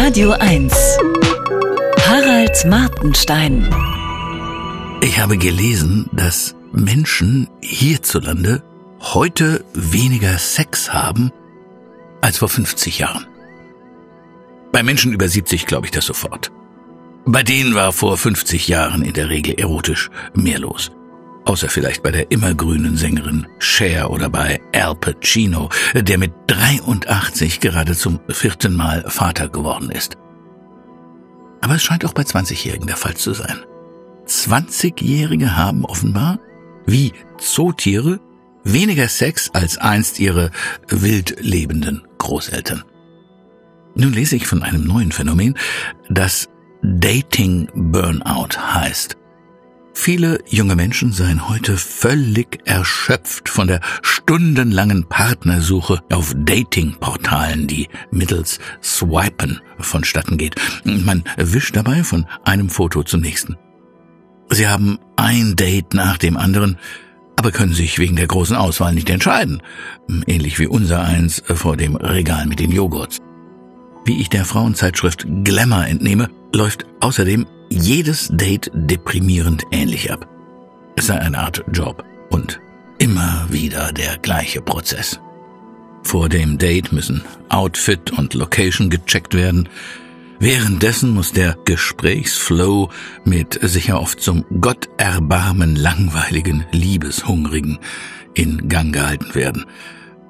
Radio 1. Harald Martenstein. Ich habe gelesen, dass Menschen hierzulande heute weniger Sex haben als vor 50 Jahren. Bei Menschen über 70 glaube ich das sofort. Bei denen war vor 50 Jahren in der Regel erotisch mehr los. Außer vielleicht bei der immergrünen Sängerin Cher oder bei Al Pacino, der mit 83 gerade zum vierten Mal Vater geworden ist. Aber es scheint auch bei 20-Jährigen der Fall zu sein. 20-Jährige haben offenbar, wie Zootiere, weniger Sex als einst ihre wild lebenden Großeltern. Nun lese ich von einem neuen Phänomen, das Dating Burnout heißt. Viele junge Menschen seien heute völlig erschöpft von der stundenlangen Partnersuche auf Datingportalen, die mittels Swipen vonstatten geht. Man wischt dabei von einem Foto zum nächsten. Sie haben ein Date nach dem anderen, aber können sich wegen der großen Auswahl nicht entscheiden. Ähnlich wie unser eins vor dem Regal mit den Joghurts. Wie ich der Frauenzeitschrift Glamour entnehme, läuft außerdem jedes Date deprimierend ähnlich ab. Es sei eine Art Job und immer wieder der gleiche Prozess. Vor dem Date müssen Outfit und Location gecheckt werden. Währenddessen muss der Gesprächsflow mit sicher oft zum Gotterbarmen langweiligen Liebeshungrigen in Gang gehalten werden.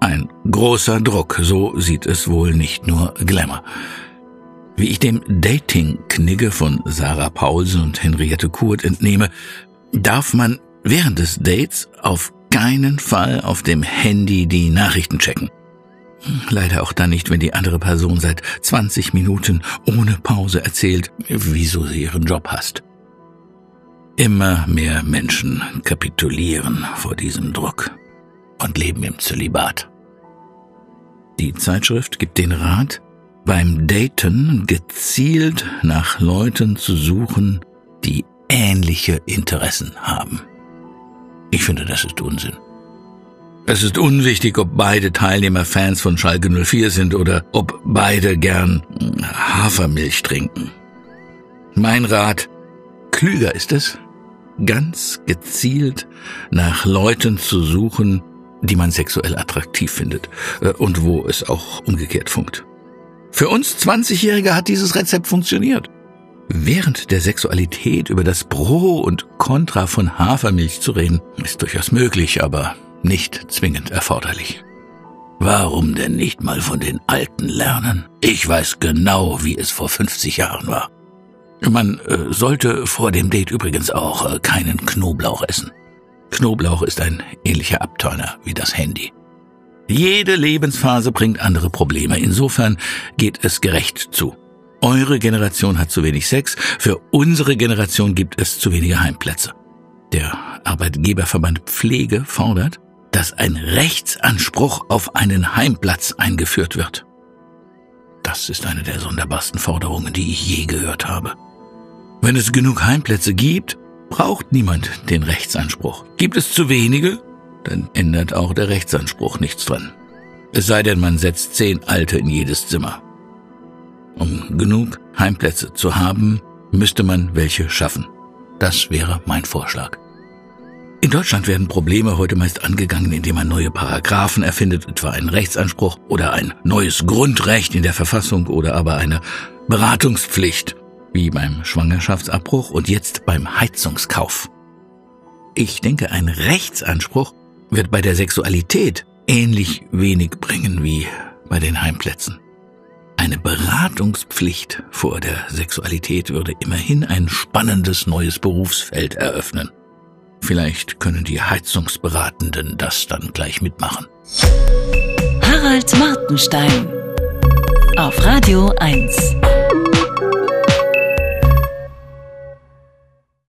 Ein großer Druck, so sieht es wohl nicht nur Glamour. Wie ich dem Dating-Knigge von Sarah Paulsen und Henriette Kurt entnehme, darf man während des Dates auf keinen Fall auf dem Handy die Nachrichten checken. Leider auch dann nicht, wenn die andere Person seit 20 Minuten ohne Pause erzählt, wieso sie ihren Job hasst. Immer mehr Menschen kapitulieren vor diesem Druck und leben im Zölibat. Die Zeitschrift gibt den Rat, beim Daten gezielt nach Leuten zu suchen, die ähnliche Interessen haben. Ich finde, das ist Unsinn. Es ist unwichtig, ob beide Teilnehmer Fans von Schalke 04 sind oder ob beide gern Hafermilch trinken. Mein Rat, klüger ist es, ganz gezielt nach Leuten zu suchen, die man sexuell attraktiv findet äh, und wo es auch umgekehrt funkt. Für uns 20-Jährige hat dieses Rezept funktioniert. Während der Sexualität über das Pro und Contra von Hafermilch zu reden, ist durchaus möglich, aber nicht zwingend erforderlich. Warum denn nicht mal von den Alten lernen? Ich weiß genau, wie es vor 50 Jahren war. Man äh, sollte vor dem Date übrigens auch äh, keinen Knoblauch essen. Knoblauch ist ein ähnlicher Abturner wie das Handy. Jede Lebensphase bringt andere Probleme. Insofern geht es gerecht zu. Eure Generation hat zu wenig Sex, für unsere Generation gibt es zu wenige Heimplätze. Der Arbeitgeberverband Pflege fordert, dass ein Rechtsanspruch auf einen Heimplatz eingeführt wird. Das ist eine der sonderbarsten Forderungen, die ich je gehört habe. Wenn es genug Heimplätze gibt, braucht niemand den Rechtsanspruch. Gibt es zu wenige, dann ändert auch der Rechtsanspruch nichts dran. Es sei denn, man setzt zehn Alte in jedes Zimmer. Um genug Heimplätze zu haben, müsste man welche schaffen. Das wäre mein Vorschlag. In Deutschland werden Probleme heute meist angegangen, indem man neue Paragraphen erfindet, etwa einen Rechtsanspruch oder ein neues Grundrecht in der Verfassung oder aber eine Beratungspflicht, wie beim Schwangerschaftsabbruch und jetzt beim Heizungskauf. Ich denke, ein Rechtsanspruch wird bei der Sexualität ähnlich wenig bringen wie bei den Heimplätzen. Eine Beratungspflicht vor der Sexualität würde immerhin ein spannendes neues Berufsfeld eröffnen. Vielleicht können die Heizungsberatenden das dann gleich mitmachen. Harald Martenstein auf Radio 1.